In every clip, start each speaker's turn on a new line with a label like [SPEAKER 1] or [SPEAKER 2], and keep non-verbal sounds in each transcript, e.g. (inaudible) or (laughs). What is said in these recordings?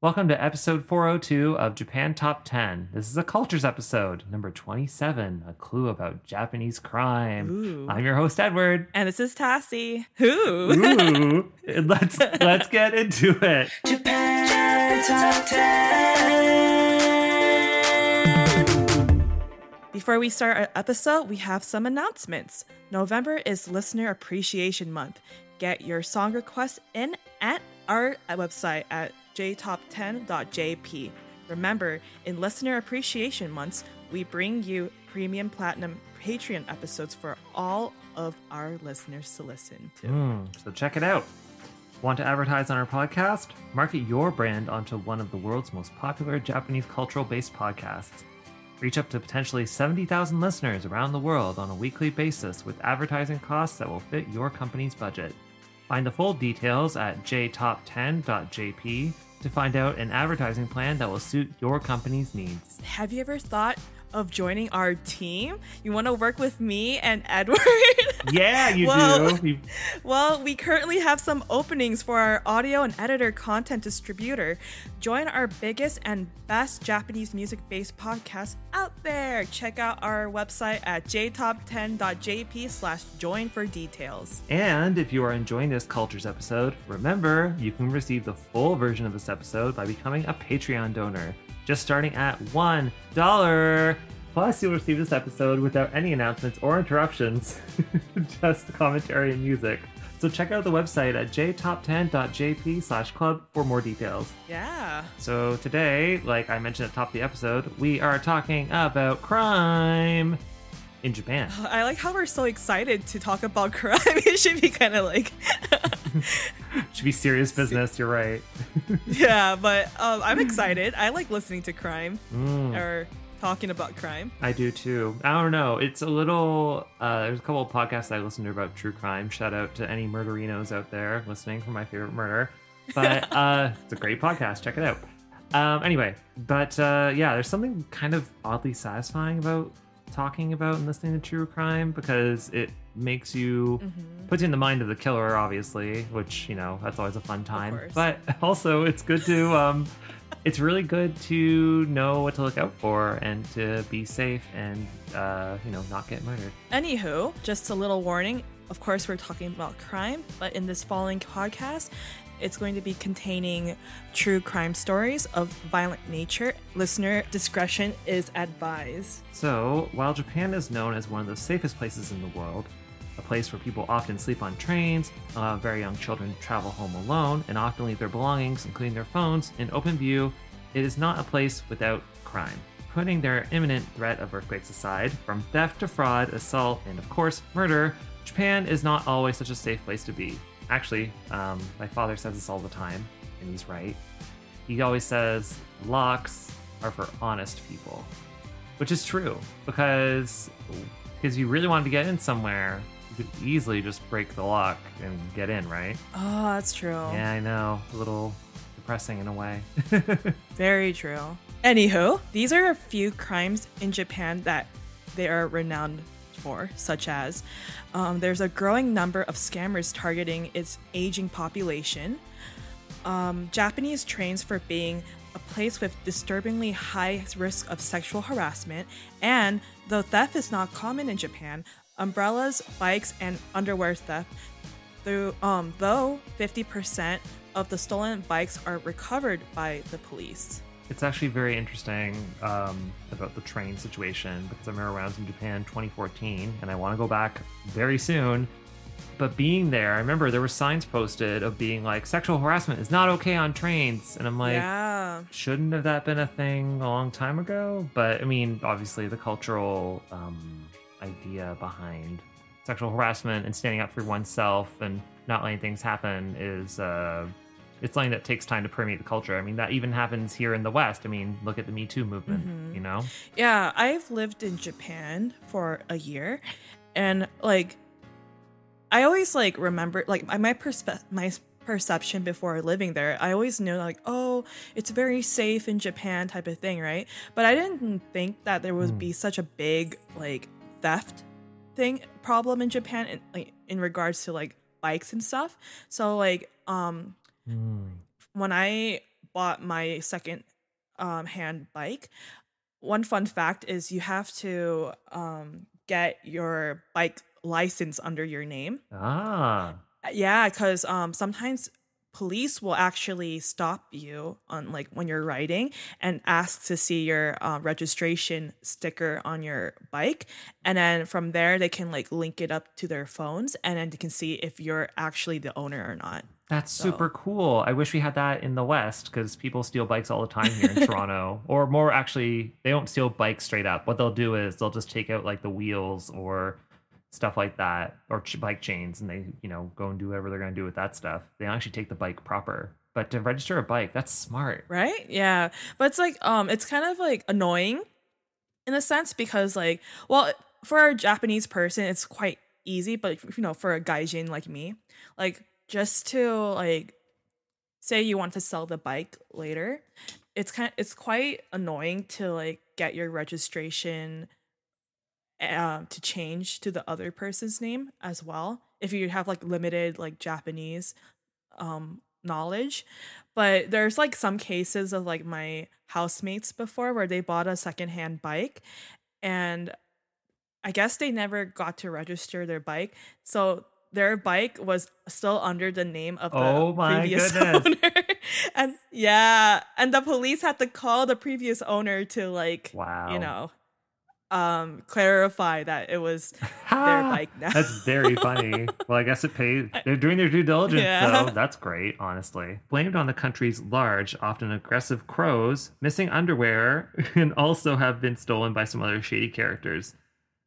[SPEAKER 1] Welcome to episode 402 of Japan Top 10. This is a cultures episode, number 27, a clue about Japanese crime.
[SPEAKER 2] Ooh.
[SPEAKER 1] I'm your host Edward.
[SPEAKER 2] And this is Tassie. Who?
[SPEAKER 1] Ooh, (laughs) let's let's get into it.
[SPEAKER 3] Japan Top 10.
[SPEAKER 2] Before we start our episode, we have some announcements. November is Listener Appreciation Month. Get your song requests in at our website at jtop10.jp. Remember, in Listener Appreciation Months, we bring you premium platinum Patreon episodes for all of our listeners to listen to.
[SPEAKER 1] Mm, so check it out. Want to advertise on our podcast? Market your brand onto one of the world's most popular Japanese cultural based podcasts. Reach up to potentially 70,000 listeners around the world on a weekly basis with advertising costs that will fit your company's budget. Find the full details at jtop10.jp to find out an advertising plan that will suit your company's needs.
[SPEAKER 2] Have you ever thought of joining our team? You want to work with me and Edward? (laughs)
[SPEAKER 1] Yeah, you
[SPEAKER 2] Well-
[SPEAKER 1] do. You-
[SPEAKER 2] Well, we currently have some openings for our audio and editor content distributor. Join our biggest and best Japanese music based podcast out there. Check out our website at jtop10.jp slash join for details.
[SPEAKER 1] And if you are enjoying this Cultures episode, remember you can receive the full version of this episode by becoming a Patreon donor, just starting at $1. Plus, you'll receive this episode without any announcements or interruptions, (laughs) just commentary and music. So check out the website at jtop10.jp slash club for more details.
[SPEAKER 2] Yeah.
[SPEAKER 1] So today, like I mentioned at the top of the episode, we are talking about crime in Japan. (sighs)
[SPEAKER 2] I like how we're so excited to talk about crime. (laughs) It should be kind of like, (laughs)
[SPEAKER 1] Should be serious business, you're right. (laughs)
[SPEAKER 2] yeah, but um, I'm excited. I like listening to crime
[SPEAKER 1] Mm.
[SPEAKER 2] or talking about crime.
[SPEAKER 1] I do too. I don't know. It's a little. Uh, there's a couple of podcasts I listen to about true crime. Shout out to any murderinos out there listening for my favorite murder. But uh, it's a great podcast. Check it out. Um, anyway, but uh, yeah, there's something kind of oddly satisfying about talking about and listening to true crime because it makes you puts you in the mind of the killer, obviously, which you know that's always a fun time. But (laughs) also, it's good to. Um, it's really good to know what to look out for and to be safe and uh, you know not get murdered.
[SPEAKER 2] Anywho, just a little warning. Of course, we're talking about crime, but in this following podcast, it's going to be containing true crime stories of violent nature. Listener discretion is advised.
[SPEAKER 1] So, while Japan is known as one of the safest places in the world, a place where people often sleep on trains, allow very young children to travel home alone, and often leave their belongings, including their phones, in open view, it is not a place without crime. Putting their imminent threat of earthquakes aside, from theft to fraud, assault, and of course, murder, Japan is not always such a safe place to be. Actually, um, my father says this all the time, and he's right. He always says locks are for honest people which is true because because you really wanted to get in somewhere you could easily just break the lock and get in right
[SPEAKER 2] Oh, that's true.
[SPEAKER 1] yeah i know a little depressing in a way (laughs)
[SPEAKER 2] Very true. Anywho, these are a few crimes in Japan that they are renowned for, such as um, there's a growing number of scammers targeting its aging population. Um, Japanese trains for being a place with disturbingly high risk of sexual harassment, and though theft is not common in Japan, umbrellas, bikes, and underwear theft though, um, though 50% of the stolen bikes are recovered by the police.
[SPEAKER 1] It's actually very interesting um, about the train situation because i'm around in japan 2014 and i want to go back very soon. But being there i remember there were signs posted of being like sexual harassment is not okay on trains. And i'm like
[SPEAKER 2] yeah.
[SPEAKER 1] shouldn't have that been a thing a long time ago? But i mean obviously the cultural um, idea behind sexual harassment and standing up for oneself and not letting things happen is uh, it's something that takes time to permeate the culture. I mean, that even happens here in the West. I mean, look at the Me Too movement,
[SPEAKER 2] Mm-hmm.
[SPEAKER 1] you know?
[SPEAKER 2] Yeah, I've lived in Japan for a year, and like, I always like remember like my my perspe- my perception before living there. I always knew like, oh, it's very safe in Japan type of thing, right? But I didn't think that there would be such a big like theft thing problem in Japan in, like, in regards to like bikes and stuff. So like, um, when I bought my second um, hand bike, one fun fact is you have to um, get your bike license under your name.
[SPEAKER 1] Ah,
[SPEAKER 2] Yeah, because um, sometimes police will actually stop you on like when you're riding and ask to see your uh, registration sticker on your bike and then from there they can like link it up to their phones and then they can see if you're actually the owner or not
[SPEAKER 1] that's super cool. I wish we had that in the West because people steal bikes all the time here in (laughs) Toronto. Or more actually, they don't steal bikes straight up. What they'll do is they'll just take out like the wheels or stuff like that or ch- bike chains and they, you know, go and do whatever they're going to do with that stuff. They don't actually take the bike proper. But to register a bike, that's smart.
[SPEAKER 2] right yeah but it's like um it's kind of like annoying in a sense because like well for a japanese person it's quite easy but you know for a gaijin like me like just to like say you want to sell the bike later it's kind of, it's quite annoying to like get your registration um to change to the other person's name as well if you have like limited like japanese um knowledge. But there's like some cases of like my housemates before where they bought a secondhand bike and i guess they never got to register their bike. So their bike was still under the name of the
[SPEAKER 1] Oh my
[SPEAKER 2] previous (laughs)
[SPEAKER 1] goodness.
[SPEAKER 2] owner and yeah and the police had to call the previous owner to like
[SPEAKER 1] Wow.
[SPEAKER 2] you know um clarify that it was their (laughs) bike now
[SPEAKER 1] That's very (laughs) funny. well, I guess it pays. They're doing their due diligence,
[SPEAKER 2] Yeah.
[SPEAKER 1] so that's great, honestly. Blamed on the country's large, often aggressive crows, missing underwear can also have been stolen by some other shady characters.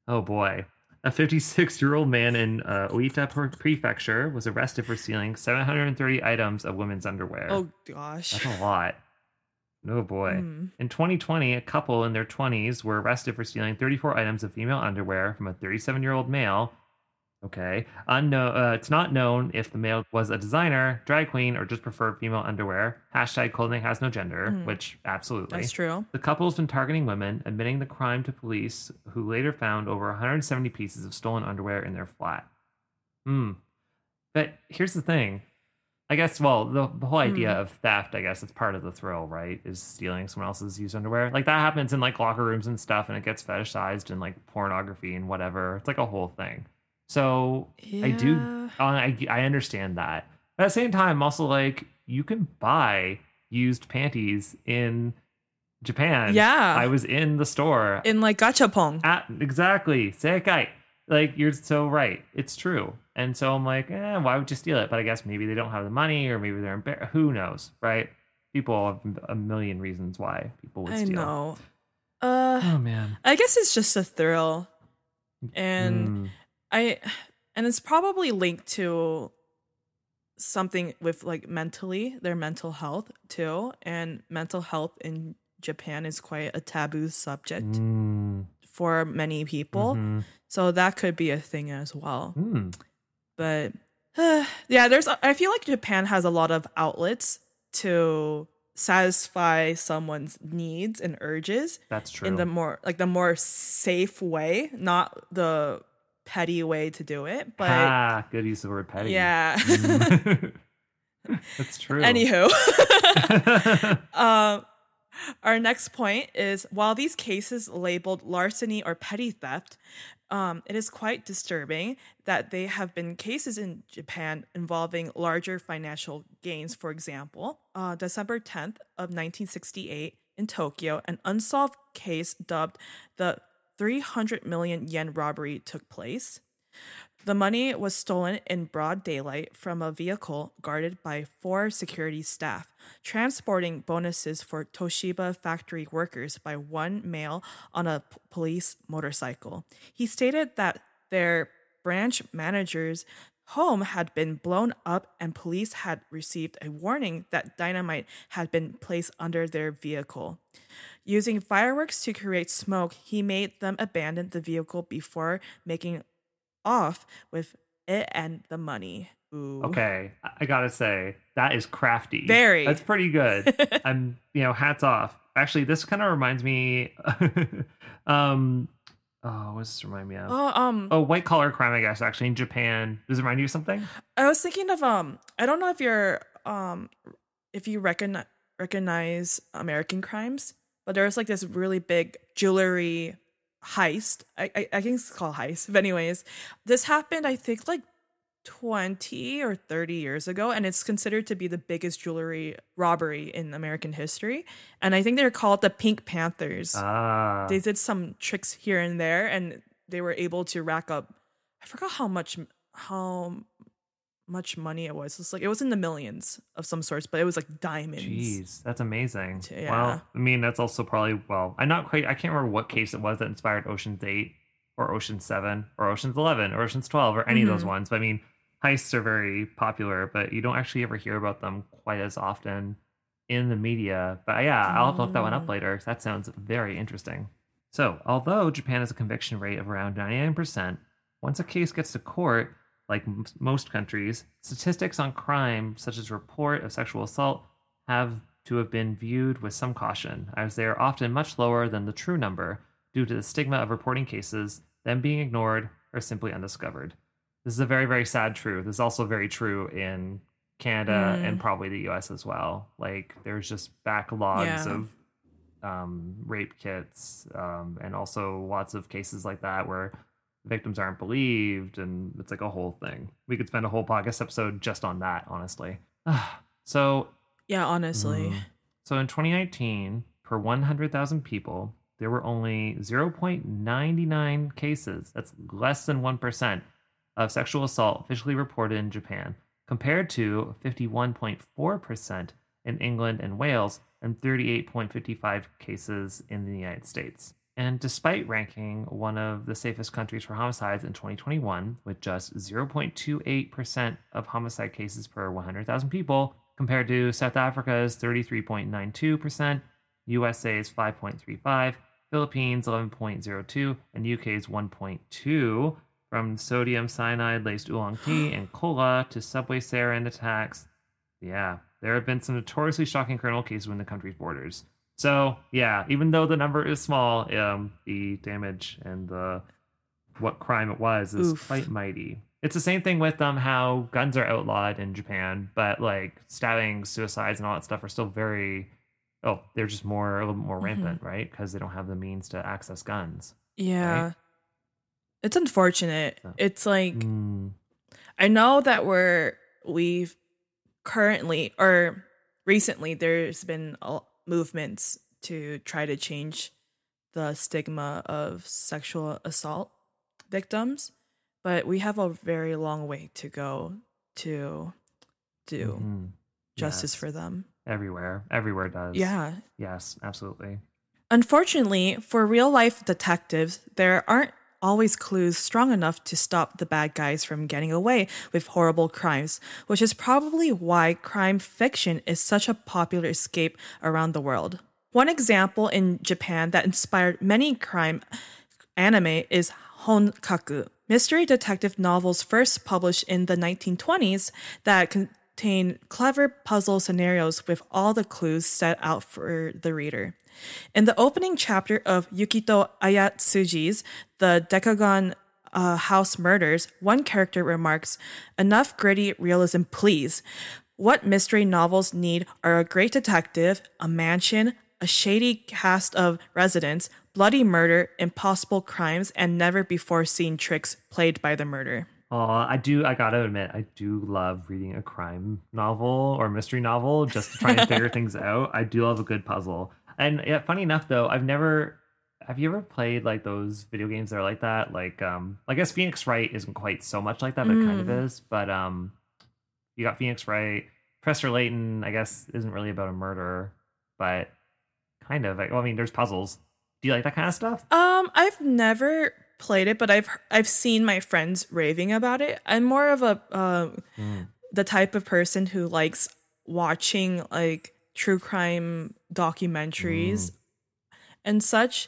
[SPEAKER 1] Oh boy. A 56 year old man in uh, Oita Prefecture was arrested for stealing 730 items of women's underwear.
[SPEAKER 2] oh gosh
[SPEAKER 1] That's a lot. Oh boy.
[SPEAKER 2] Mm.
[SPEAKER 1] In 2020, a couple in their 20s were arrested for stealing 34 items of female underwear from a 37 year old male. Okay. Unknown, uh, it's not known if the male was a designer, drag queen, or just preferred female underwear. Hashtag clothing has no gender,
[SPEAKER 2] Mhm.
[SPEAKER 1] which absolutely.
[SPEAKER 2] that's true
[SPEAKER 1] The couple's been targeting women, admitting the crime to police, who later found over 170 pieces of stolen underwear in their flat. Hmm. But here's the thing. I guess, well, the, the whole idea of theft, I guess, it's part of the thrill, right? Is stealing someone else's used underwear. Like that happens in like locker rooms and stuff, and it gets fetishized in like pornography and whatever. It's like a whole thing. So I do, uh, I, I understand that. But at the same time, also like, you can buy used panties in Japan.
[SPEAKER 2] Yeah.
[SPEAKER 1] I was in the store.
[SPEAKER 2] in like gachapon
[SPEAKER 1] At, exactly. Sekai. Like, you're so right. It's true. And so I'm like, eh, why would you steal it? But I guess maybe they don't have the money or maybe they're embarrassed. Who knows, right? People have a million reasons why people would
[SPEAKER 2] i
[SPEAKER 1] steal.
[SPEAKER 2] know uh
[SPEAKER 1] Oh, man.
[SPEAKER 2] i guess it's just a thrill and
[SPEAKER 1] Mm.
[SPEAKER 2] I and it's probably linked to something with like mentally their mental health too and mental health in Japan is quite a taboo subject
[SPEAKER 1] Mm.
[SPEAKER 2] for many people
[SPEAKER 1] Mhm.
[SPEAKER 2] so that could be a thing as well
[SPEAKER 1] Mm.
[SPEAKER 2] but (sighs) yeah there's I feel like Japan has a lot of outlets to satisfy someone's needs and urges
[SPEAKER 1] That's true.
[SPEAKER 2] in the more like the more safe way, not the petty way to do it. But
[SPEAKER 1] ah, good use of the word petty.
[SPEAKER 2] yeah. (laughs)
[SPEAKER 1] That's true.
[SPEAKER 2] Anywho, (laughs) (laughs) um, our next point is while these cases labeled larceny or petty theft, um, it is quite disturbing that they have been cases in Japan involving larger financial gains. For example, uh, December 10th of 1968 in Tokyo, an unsolved case dubbed the 300 million yen robbery took place. The money was stolen in broad daylight from a vehicle guarded by four security staff, transporting bonuses for Toshiba factory workers by one male on a police motorcycle. He stated that their branch managers home had been blown up and police had received a warning that dynamite had been placed under their vehicle. Using fireworks to create smoke, he made them abandon the vehicle before making off with it and the money. Ooh.
[SPEAKER 1] Okay, I- gotta say that is crafty.
[SPEAKER 2] Very.
[SPEAKER 1] That's pretty good. (laughs) I'm, you know, hats off. Actually, this kind of reminds me. (laughs) um, oh, what does this remind me of?
[SPEAKER 2] Oh, um,
[SPEAKER 1] Oh, white collar crime. I guess actually in Japan. Does it remind you of something?
[SPEAKER 2] I was thinking of um I don't know if you're um if you recognize recognize American crimes, but there's like this really big jewelry heist. I I, I think it's called heist. But anyways, this happened I think like 20 or 30 years ago and it's considered to be the biggest jewelry robbery in American history. And I think they're called the Pink Panthers
[SPEAKER 1] Ah,
[SPEAKER 2] they did some tricks here and there and they were able to rack up i forgot how much how much money it was it's like it was in the millions of some sorts but it was like diamonds
[SPEAKER 1] Jeez, that's amazing.
[SPEAKER 2] Yeah.
[SPEAKER 1] Well, I mean, that's also probably well. I'm not quite. I can't remember what case it was that inspired Ocean's Eight or Ocean's Seven or Ocean's Eleven or Ocean's Twelve or any of those
[SPEAKER 2] Mhm.
[SPEAKER 1] ones. But I mean, heists are very popular, but you don't actually ever hear about them quite as often in the media. But yeah, I'll have to look that one up
[SPEAKER 2] Mm.
[SPEAKER 1] later. That sounds very interesting. So, although Japan has a conviction rate of around 99%, once a case gets to court, like m- most countries, statistics on crime, such as report of sexual assault, have to have been viewed with some caution, as they are often much lower than the true number due to the stigma of reporting cases, them being ignored, or simply undiscovered. This is a very, very sad truth. This is also very true in Canada
[SPEAKER 2] Mm.
[SPEAKER 1] and probably the US as well. Like, there's just backlogs
[SPEAKER 2] Yeah.
[SPEAKER 1] of um, rape kits um, and also lots of cases like that where victims aren't believed and it's like a whole thing. We could spend a whole podcast episode just on that honestly. (sighs) So
[SPEAKER 2] yeah honestly.
[SPEAKER 1] mm, so in 2019 per 100000 people there were only 0.99 cases. That's less than 1% of sexual assault officially reported in japan compared to 51.4% in england and wales and 38.55 cases in the united states and despite ranking one of the safest countries for homicides in 2021, with just 0.28% of homicide cases per 100,000 people, compared to South Africa's 33.92%, USA's 5.35, Philippines 11.02, and UK's 1.2, from sodium cyanide laced oolong tea (gasps) and cola to subway sarin attacks. Yeah, there have been some notoriously shocking criminal cases within the country's borders. So yeah, even though the number is small, um, the damage and the what crime it was is
[SPEAKER 2] Oof.
[SPEAKER 1] quite mighty. It's the same thing with um how guns are outlawed in Japan, but like stabbing, suicides, and all that stuff are still very oh they're just more a little bit more
[SPEAKER 2] Mhm.
[SPEAKER 1] rampant, right? Because they don't have the means to access guns.
[SPEAKER 2] yeah it's unfortunate
[SPEAKER 1] Yeah.
[SPEAKER 2] it's like
[SPEAKER 1] Mm,
[SPEAKER 2] I know that we're we've currently or recently there's been a- movements to try to change the stigma of sexual assault victims, but we have a very long way to go to do
[SPEAKER 1] mhm.
[SPEAKER 2] justice
[SPEAKER 1] Yes.
[SPEAKER 2] for them.
[SPEAKER 1] everywhere. Everywhere does.
[SPEAKER 2] Yeah.
[SPEAKER 1] Yes, absolutely.
[SPEAKER 2] Unfortunately, for real life detectives, there aren't always clues strong enough to stop the bad guys from getting away with horrible crimes, which is probably why crime fiction is such a popular escape around the world. One example in Japan that inspired many crime anime is Honkaku, mystery detective novels first published in the 1920s that contain clever puzzle scenarios with all the clues set out for the reader. In the opening chapter of Yukito Ayatsuji's The Decagon uh, House Murders, one character remarks, Enough gritty realism, please. What mystery novels need are a great detective, a mansion, a shady cast of residents, bloody murder, impossible crimes, and never before seen tricks played by the murder.
[SPEAKER 1] Oh, I do. I gotta admit, I do love reading a crime novel or mystery novel just to try and (laughs) figure things out. I do love a good puzzle. And yeah, funny enough, though, I've never. Have you ever played like those video games that are like that? Like, um, I guess Phoenix Wright isn't quite so much like that, but it kind of
[SPEAKER 2] Mm.
[SPEAKER 1] is. But um, you got Phoenix Wright. Professor Layton, I guess, isn't really about a murder, but kind of. Like, well, I mean, there's puzzles. Do you like that kind of stuff?
[SPEAKER 2] Um, I've never played it, but I've I've seen my friends raving about it. I'm more of a uh, the type of person who likes watching like true crime documentaries mm. and such.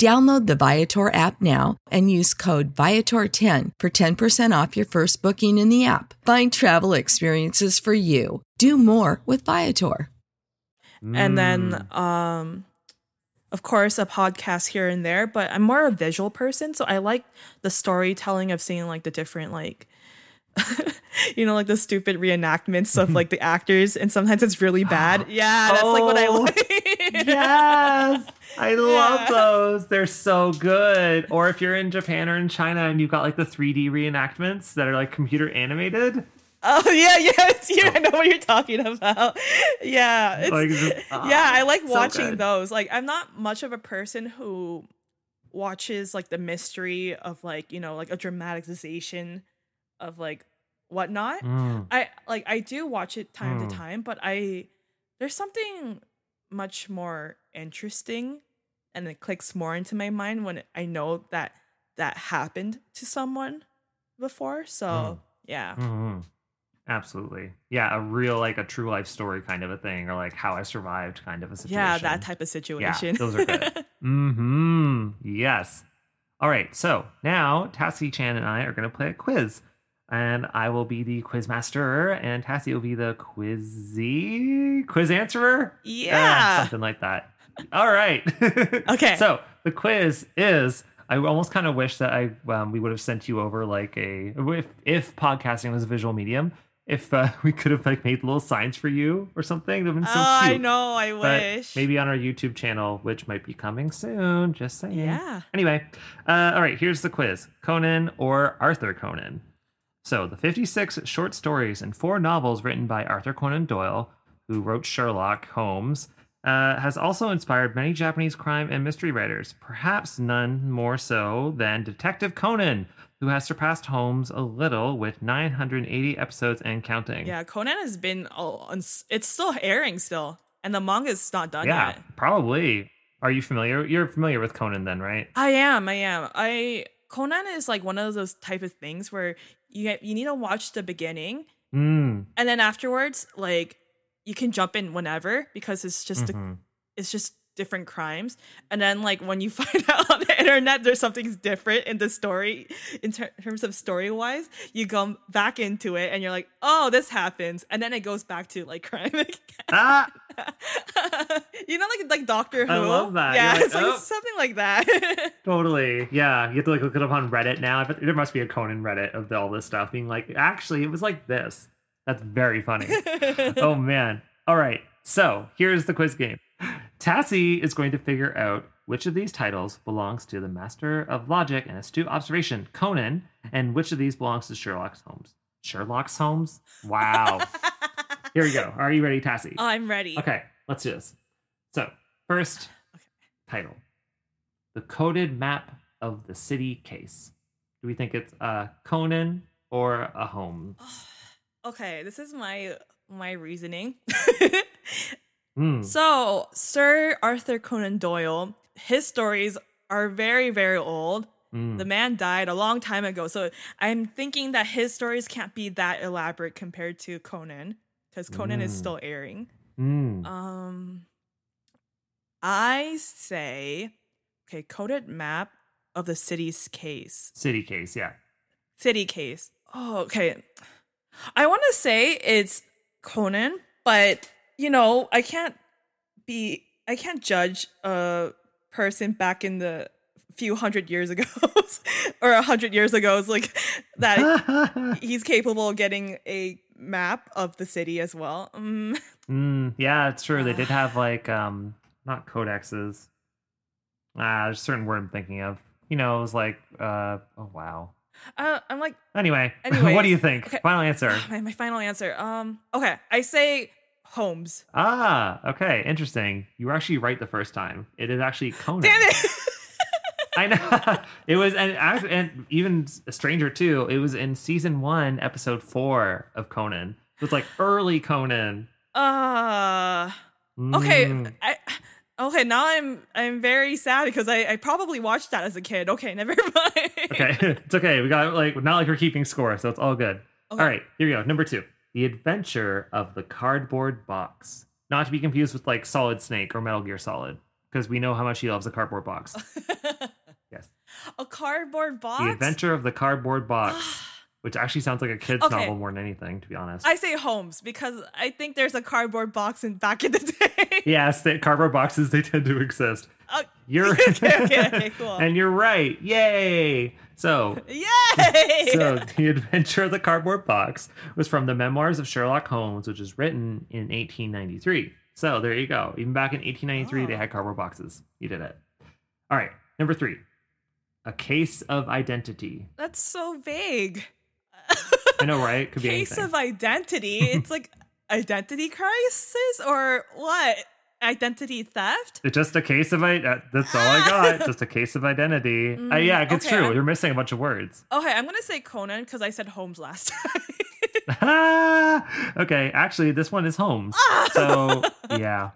[SPEAKER 4] Download the Viator app now and use code Viator10 for 10% off your first booking in the app. Find travel experiences for you. Do more with Viator.
[SPEAKER 2] and then um of course a podcast here and there but i'm more a visual person so i like the storytelling of seeing like the different like (laughs) you know like the stupid reenactments of like the actors and sometimes it's really bad (gasps) yeah that's like what i
[SPEAKER 1] Oh,
[SPEAKER 2] like
[SPEAKER 1] yes. I (laughs) love
[SPEAKER 2] Yeah.
[SPEAKER 1] those. They're so good. Or if you're in Japan or in China and you've got like the 3D reenactments that are like computer animated.
[SPEAKER 2] oh yeah yes (laughs) yeah i know what you're talking about yeah it's,
[SPEAKER 1] Like, just, ah,
[SPEAKER 2] yeah i like watching
[SPEAKER 1] good.
[SPEAKER 2] those like i'm not much of a person who watches like the mystery of like you know like a dramatization of like whatnot
[SPEAKER 1] Mm.
[SPEAKER 2] i like i do watch it time
[SPEAKER 1] Mm.
[SPEAKER 2] to time but i there's something much more interesting and it clicks more into my mind when i know that that happened to someone before so
[SPEAKER 1] Mm.
[SPEAKER 2] yeah
[SPEAKER 1] Mhm. Absolutely. Yeah, a real like a true life story kind of a thing, or like how I survived kind of a situation.
[SPEAKER 2] yeah that type of situation Yeah,
[SPEAKER 1] those are good. (laughs) mm-hmm. Yes. All right. So now Tassie Chan and I are going to play a quiz, and I will be the quiz master, and Tassie will be the quizzy quiz answerer. Ah,
[SPEAKER 2] Yeah.
[SPEAKER 1] something like that. All right. (laughs)
[SPEAKER 2] Okay.
[SPEAKER 1] So the quiz is. I almost kind of wish that I um, we would have sent you over like a if if podcasting was a visual medium. If uh, (laughs) we could have like made little signs for you or something, that would have been so
[SPEAKER 2] oh
[SPEAKER 1] cute
[SPEAKER 2] i know i
[SPEAKER 1] but
[SPEAKER 2] wish
[SPEAKER 1] maybe on our YouTube channel, which might be coming soon. Just saying.
[SPEAKER 2] Yeah.
[SPEAKER 1] Anyway, uh, all right. Here's the quiz: Conan or Arthur Conan. So the 56 short stories and four novels written by Arthur Conan Doyle, who wrote Sherlock Holmes, uh, has also inspired many Japanese crime and mystery writers. Perhaps none more so than Detective Conan, who has surpassed Holmes a little with 980 episodes and counting.
[SPEAKER 2] Yeah, Conan has been oh, it's still airing still, and the manga's not done
[SPEAKER 1] Yeah,
[SPEAKER 2] yet.
[SPEAKER 1] probably. Are you familiar? You're familiar with Conan then, right?
[SPEAKER 2] I am, I am. I Conan is like one of those type of things where you get, you need to watch the beginning,
[SPEAKER 1] Mm.
[SPEAKER 2] and then afterwards, like you can jump in whenever because it's just a,
[SPEAKER 1] mhm.
[SPEAKER 2] it's just different crimes, and then like when you (laughs) find out on the internet there's something different in the story in ter- terms of story wise, you come back into it and you're like, oh, this happens, and then it goes back to like (laughs) crime again.
[SPEAKER 1] Ah, (laughs)
[SPEAKER 2] you know, like like Doctor Who.
[SPEAKER 1] I love that.
[SPEAKER 2] Yeah,
[SPEAKER 1] like,
[SPEAKER 2] it's like
[SPEAKER 1] "Oh."
[SPEAKER 2] something like that.
[SPEAKER 1] totally. Yeah, you have to like look it up on Reddit now. I bet there must be a Conan Reddit of all this stuff being like, actually, it was like this. That's very funny. oh man. All right. So here's the quiz game. Tassie is going to figure out which of these titles belongs to the master of logic and astute observation, Conan, and which of these belongs to Sherlock Holmes. Sherlock Holmes? Wow. (laughs) Here we go. Are you ready, Tassie?
[SPEAKER 2] I'm ready.
[SPEAKER 1] Okay, let's do this. So, first title The Coded Map of the City Case. Do we think it's a Conan or a Holmes? (sighs)
[SPEAKER 2] Okay, this is my my reasoning. (laughs)
[SPEAKER 1] Hmm.
[SPEAKER 2] so, Sir Arthur Conan Doyle, his stories are very very old
[SPEAKER 1] Mm.
[SPEAKER 2] The man died a long time ago, so I'm thinking that his stories can't be that elaborate compared to Conan, because Conan is
[SPEAKER 1] Mm.
[SPEAKER 2] still airing.
[SPEAKER 1] Mm.
[SPEAKER 2] Um, I say, okay, coded map of the city's case.
[SPEAKER 1] City case, yeah.
[SPEAKER 2] City case. Oh, okay. I want to say it's Conan, but you know, I can't be, I can't judge a person back in the few hundred years ago (laughs) or a hundred years ago. It's like that (laughs) he's capable of getting a map of the city as well. Mm.
[SPEAKER 1] Mm, yeah, it's true. They did (sighs) have like um not codexes. Ah, there's a certain word I'm thinking of. You know, it was like uh oh wow.
[SPEAKER 2] Uh, I'm like,
[SPEAKER 1] Anyway,
[SPEAKER 2] Anyways, (laughs)
[SPEAKER 1] what do you think?
[SPEAKER 2] okay.
[SPEAKER 1] Final answer.
[SPEAKER 2] my, my final answer. Um, okay, I say Holmes.
[SPEAKER 1] Ah, okay, interesting. You were actually right the first time. It is actually Conan.
[SPEAKER 2] Damn it! (laughs)
[SPEAKER 1] I know it was, and and even stranger too. It was in season one, episode four of Conan. It was like early Conan.
[SPEAKER 2] uh, okay,
[SPEAKER 1] Mm.
[SPEAKER 2] I. Okay, now I'm I'm very sad because I, I probably watched that as a kid. Okay, (laughs) never mind.
[SPEAKER 1] Okay, (laughs) it's okay. We got like not like we're keeping score, so it's all good.
[SPEAKER 2] Okay.
[SPEAKER 1] All right, here we go. Number two, the adventure of the cardboard box. Not to be confused with like Solid Snake or Metal Gear Solid, because we know how much he loves the cardboard box. (laughs) Yes,
[SPEAKER 2] a cardboard box.
[SPEAKER 1] the adventure of the cardboard box, (gasps) which actually sounds like a kid's
[SPEAKER 2] Okay.
[SPEAKER 1] novel more than anything, to be honest.
[SPEAKER 2] I say Holmes because I think there's a cardboard box in back in the (laughs) day.
[SPEAKER 1] yes, the cardboard boxes they tend to exist.
[SPEAKER 2] Uh, (laughs)
[SPEAKER 1] You're
[SPEAKER 2] okay, okay, okay, cool.
[SPEAKER 1] and you're right. Yay! So
[SPEAKER 2] Yay!
[SPEAKER 1] So, The Adventure of the Cardboard Box was from the Memoirs of Sherlock Holmes, which was written in 1893. So, there you go. Even back in 1893, they
[SPEAKER 2] Oh.
[SPEAKER 1] had cardboard boxes. You did it. All right. Number three A Case of Identity.
[SPEAKER 2] That's so vague.
[SPEAKER 1] I know, right? Could be (laughs)
[SPEAKER 2] Case of identity. it's like (laughs) identity crisis or what? Identity theft?
[SPEAKER 1] It's just a case of it. That's all I got. (laughs) just a case of identity. Uh,
[SPEAKER 2] Mm,
[SPEAKER 1] yeah, it's
[SPEAKER 2] okay,
[SPEAKER 1] true.
[SPEAKER 2] I'm-
[SPEAKER 1] You're missing a bunch of words.
[SPEAKER 2] Okay, I'm gonna say Conan because I said Holmes last time. (laughs)
[SPEAKER 1] okay, actually, this one is Holmes. So, (laughs) yeah.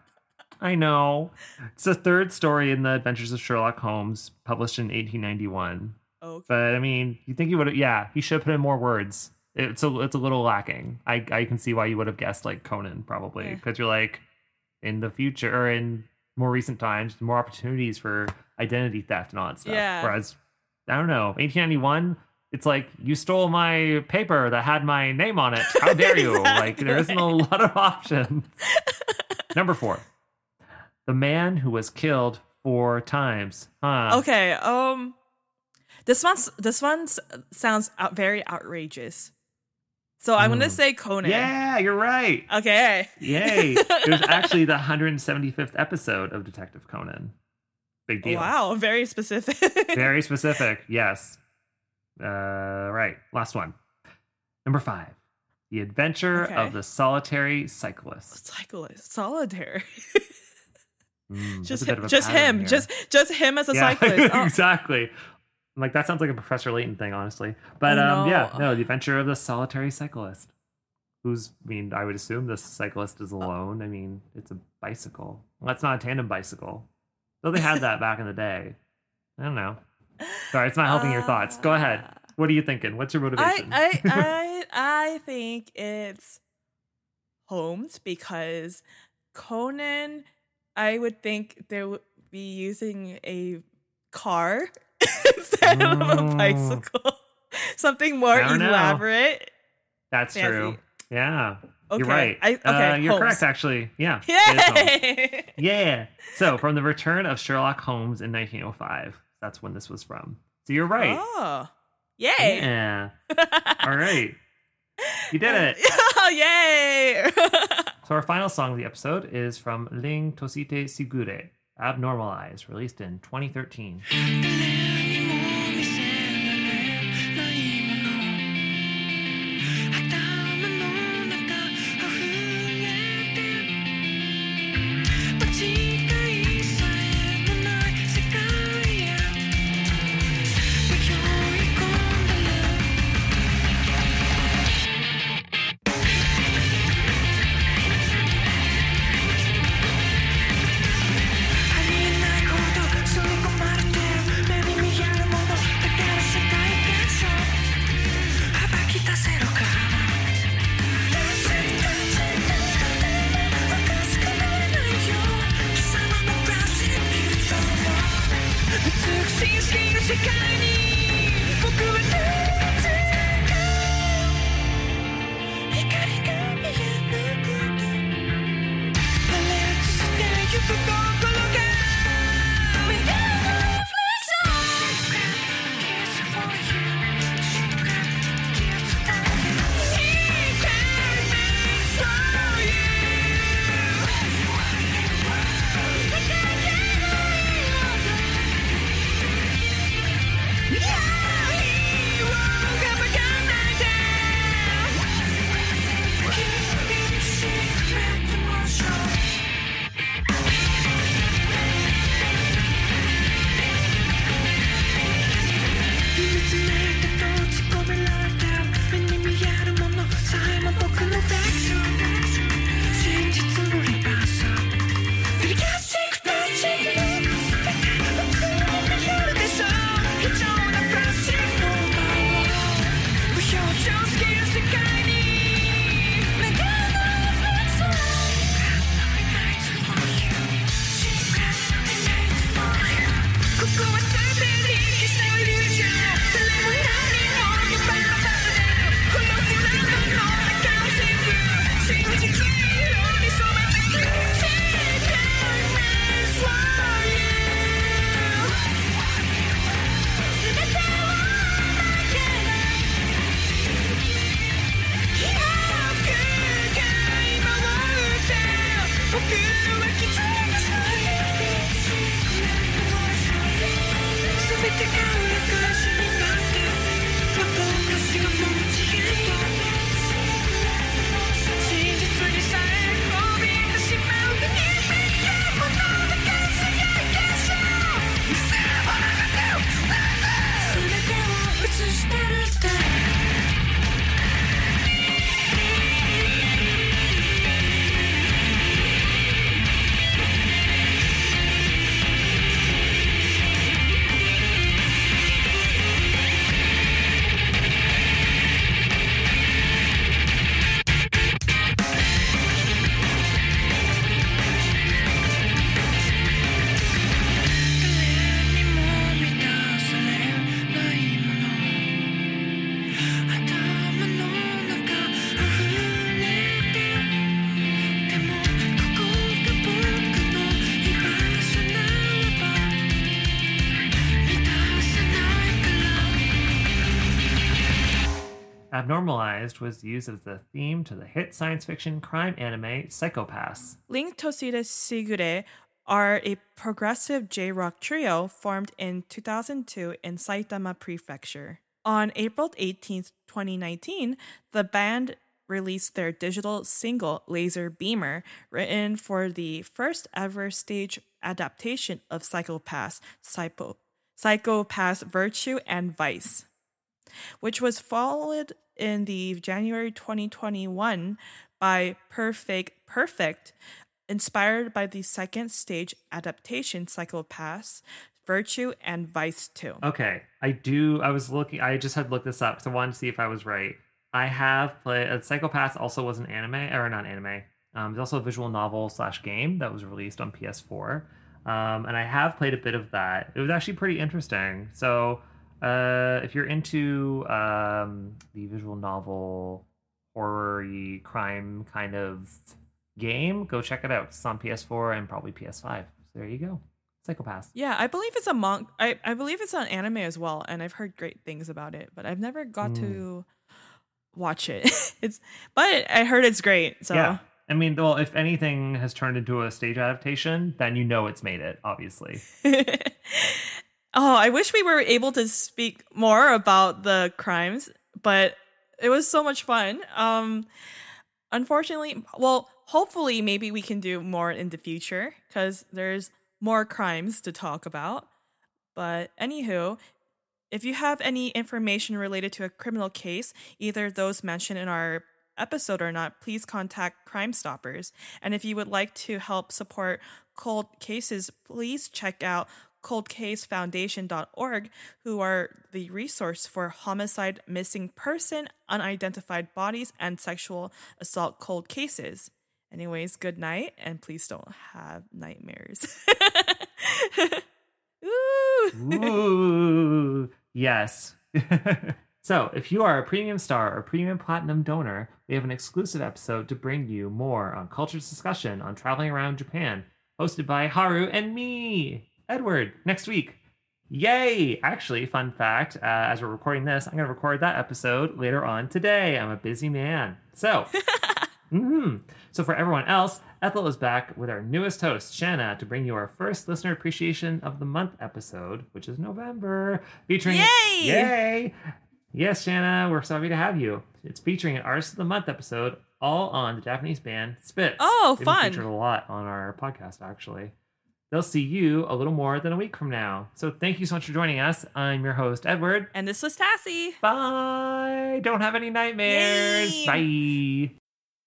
[SPEAKER 1] I know. It's the third story in the Adventures of Sherlock Holmes, published in 1891.
[SPEAKER 2] okay.
[SPEAKER 1] But I mean, you think he would yeah, he should have put in more words. It's a, it's a little lacking. I, I can see why you would have guessed like Conan, probably,
[SPEAKER 2] Yeah.
[SPEAKER 1] because you're like, in the future or in more recent times, more opportunities for identity theft and all that stuff.
[SPEAKER 2] Yeah.
[SPEAKER 1] Whereas, I don't know, 1891, it's like you stole my paper that had my name on it. How (laughs) dare you? Like there isn't a lot of options. (laughs) Number four, the man who was killed four times. Huh.
[SPEAKER 2] Okay. Um, this one's this one s- sounds out, very outrageous. So I'm gonna
[SPEAKER 1] Hmm.
[SPEAKER 2] say Conan.
[SPEAKER 1] Yeah, you're right.
[SPEAKER 2] Okay.
[SPEAKER 1] Yay. it was (laughs) actually the 175th episode of Detective Conan. Big deal.
[SPEAKER 2] Wow. Very specific. (laughs)
[SPEAKER 1] Very specific. Yes. Uh, right. Last one. Number five. The Adventure
[SPEAKER 2] Okay.
[SPEAKER 1] of the Solitary Cyclist.
[SPEAKER 2] Cyclist, solitaire.
[SPEAKER 1] Mm,
[SPEAKER 2] just him, just him,
[SPEAKER 1] here.
[SPEAKER 2] just just him as a
[SPEAKER 1] Yeah, (laughs)
[SPEAKER 2] cyclist. Oh,
[SPEAKER 1] exactly. I'm Like that sounds like a Professor Layton thing, honestly. But
[SPEAKER 2] I
[SPEAKER 1] um, yeah, no, the Adventure of the Solitary Cyclist. Who's? I mean, I would assume the cyclist
[SPEAKER 2] Uh,
[SPEAKER 1] is alone. I mean, it's a bicycle. Well, that's not a tandem bicycle. Though they had that back in the day. I don't know. Sorry, it's not helping your thoughts. Go ahead.
[SPEAKER 2] Uh,
[SPEAKER 1] What are you thinking? What's your
[SPEAKER 2] I
[SPEAKER 1] motivation?
[SPEAKER 2] I (laughs) I I think it's Holmes because Conan. I would think they would be using a car (laughs) instead of a
[SPEAKER 1] Mm.
[SPEAKER 2] bicycle. (laughs) Something more
[SPEAKER 1] don't know.
[SPEAKER 2] elaborate.
[SPEAKER 1] That's
[SPEAKER 2] fancy.
[SPEAKER 1] true. Yeah,
[SPEAKER 2] Okay.
[SPEAKER 1] you're right.
[SPEAKER 2] I, okay.
[SPEAKER 1] uh, you're
[SPEAKER 2] Holmes.
[SPEAKER 1] correct, actually. Yeah.
[SPEAKER 2] Yay! (laughs)
[SPEAKER 1] Yeah. So, from the return of Sherlock Holmes in 1905, that's when this was from. So you're right.
[SPEAKER 2] Oh, yay!
[SPEAKER 1] Yeah. All right. You did it.
[SPEAKER 2] Oh, yay!
[SPEAKER 1] So our final song of the episode is from Ling Tosite Sigure, Abnormalized, released in 2013.「
[SPEAKER 3] こ
[SPEAKER 1] Abnormalized was used as the theme to the hit science fiction crime anime Psycho-Pass.
[SPEAKER 2] Ling Tosite Sigure are a progressive J-rock trio formed in 2002 in Saitama Prefecture. On April 18, 2019, the band released their digital single Laser Beamer, written for the first ever stage adaptation of Psycho-Pass, Psycho, Psycho-Pass Virtue and Vice which was followed in the January 2021 by Perfake Perfect, inspired by the second stage adaptation Psycho-Pass, Virtue and Vice 2.
[SPEAKER 1] Okay, I do. I was looking. I just had looked this up because I wanted to see if I was right. I have played. Uh, Psycho-Pass also was an anime, or not anime. Um, it's also a visual novel slash game that was released on PS4. Um, and I have played a bit of that. It was actually pretty interesting. So, uh, if you're into um, the visual novel horror crime kind of game, go check it out. It's on PS4 and probably PS5. So there you go. Psycho-Pass.
[SPEAKER 2] Yeah, I believe it's a monk. I, I believe it's on anime as well, and I've heard great things about it, but I've never got to watch it. (laughs) it's but I heard it's great. So
[SPEAKER 1] Yeah. I mean, well, if anything has turned into a stage adaptation, then you know it's made it, obviously. (laughs)
[SPEAKER 2] oh, I wish we were able to speak more about the crimes, but it was so much fun. Um unfortunately, well, hopefully maybe we can do more in the future cuz there's more crimes to talk about. But anywho, if you have any information related to a criminal case, either those mentioned in our episode or not, please contact Crime Stoppers. And if you would like to help support cold cases, please check out coldcasefoundation.org, who are the resource for homicide, missing person, unidentified bodies, and sexual assault cold cases. Anyways, good night, and please don't have nightmares. (laughs) Ooh. (laughs)
[SPEAKER 1] Yes. (laughs) so, if you are a premium star or premium platinum donor, we have an exclusive episode to bring you more on culture's discussion on traveling around Japan, hosted by Haru and me, Edward, next week. Yay! Actually, fun fact uh, as we're recording this, I'm going to record that episode later on today. I'm a busy man. So, (laughs) hmm so for everyone else, Ethel is back with our newest host, Shanna, to bring you our first listener appreciation of the month episode, which is November, featuring
[SPEAKER 2] Yay!
[SPEAKER 1] Yay! Yes, Shanna, we're so happy to have you. It's featuring an Artist of the Month episode, all on the Japanese band Spitz.
[SPEAKER 2] Oh,
[SPEAKER 1] They've
[SPEAKER 2] fun.
[SPEAKER 1] Featured a lot on our podcast, actually. They'll see you a little more than a week from now. So thank you so much for joining us. I'm your host, Edward.
[SPEAKER 2] And this was Tassie.
[SPEAKER 1] Bye. Don't have any nightmares. Bye.